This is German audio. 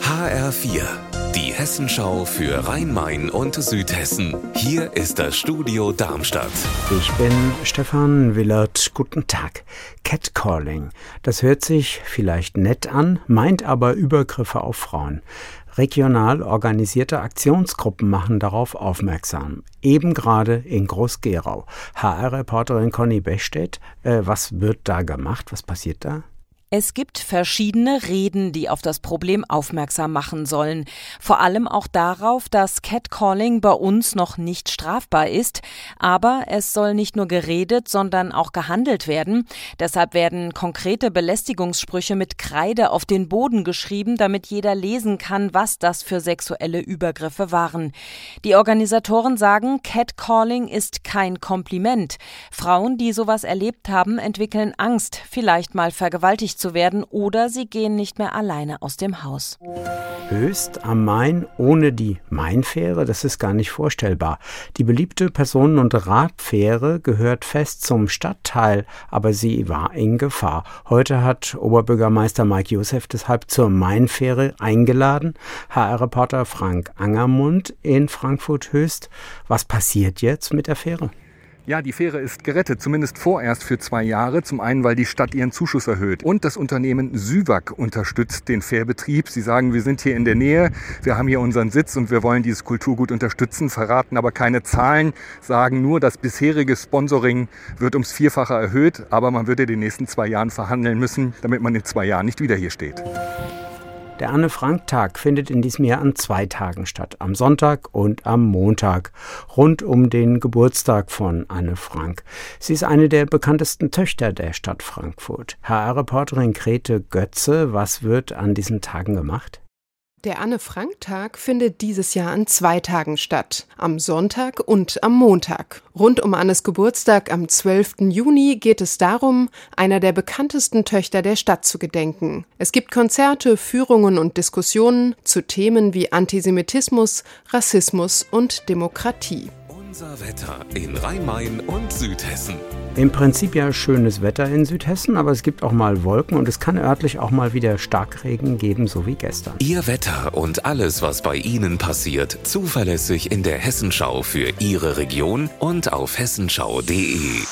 HR4, die Hessenschau für Rhein-Main und Südhessen. Hier ist das Studio Darmstadt. Ich bin Stefan Willert. Guten Tag. Catcalling. Das hört sich vielleicht nett an, meint aber Übergriffe auf Frauen. Regional organisierte Aktionsgruppen machen darauf aufmerksam. Eben gerade in Groß-Gerau. HR-Reporterin Conny Bechstedt, äh, was wird da gemacht? Was passiert da? Es gibt verschiedene Reden, die auf das Problem aufmerksam machen sollen. Vor allem auch darauf, dass Catcalling bei uns noch nicht strafbar ist. Aber es soll nicht nur geredet, sondern auch gehandelt werden. Deshalb werden konkrete Belästigungssprüche mit Kreide auf den Boden geschrieben, damit jeder lesen kann, was das für sexuelle Übergriffe waren. Die Organisatoren sagen, Catcalling ist kein Kompliment. Frauen, die sowas erlebt haben, entwickeln Angst, vielleicht mal vergewaltigt zu werden oder sie gehen nicht mehr alleine aus dem Haus. Höchst am Main ohne die Mainfähre, das ist gar nicht vorstellbar. Die beliebte Personen- und Radfähre gehört fest zum Stadtteil, aber sie war in Gefahr. Heute hat Oberbürgermeister Mike Josef deshalb zur Mainfähre eingeladen. HR-Reporter Frank Angermund in Frankfurt Höchst. Was passiert jetzt mit der Fähre? Ja, die Fähre ist gerettet, zumindest vorerst für zwei Jahre. Zum einen, weil die Stadt ihren Zuschuss erhöht. Und das Unternehmen Süwag unterstützt den Fährbetrieb. Sie sagen, wir sind hier in der Nähe, wir haben hier unseren Sitz und wir wollen dieses Kulturgut unterstützen, verraten aber keine Zahlen, sagen nur, das bisherige Sponsoring wird ums Vierfache erhöht, aber man würde in den nächsten zwei Jahren verhandeln müssen, damit man in zwei Jahren nicht wieder hier steht. Der Anne-Frank-Tag findet in diesem Jahr an zwei Tagen statt, am Sonntag und am Montag, rund um den Geburtstag von Anne Frank. Sie ist eine der bekanntesten Töchter der Stadt Frankfurt. HR-Reporterin Grete Götze, was wird an diesen Tagen gemacht? Der Anne-Frank-Tag findet dieses Jahr an zwei Tagen statt, am Sonntag und am Montag. Rund um Annes Geburtstag am 12. Juni geht es darum, einer der bekanntesten Töchter der Stadt zu gedenken. Es gibt Konzerte, Führungen und Diskussionen zu Themen wie Antisemitismus, Rassismus und Demokratie. Unser Wetter in Rhein-Main und Südhessen. Im Prinzip ja schönes Wetter in Südhessen, aber es gibt auch mal Wolken und es kann örtlich auch mal wieder Starkregen geben, so wie gestern. Ihr Wetter und alles, was bei Ihnen passiert, zuverlässig in der Hessenschau für Ihre Region und auf hessenschau.de.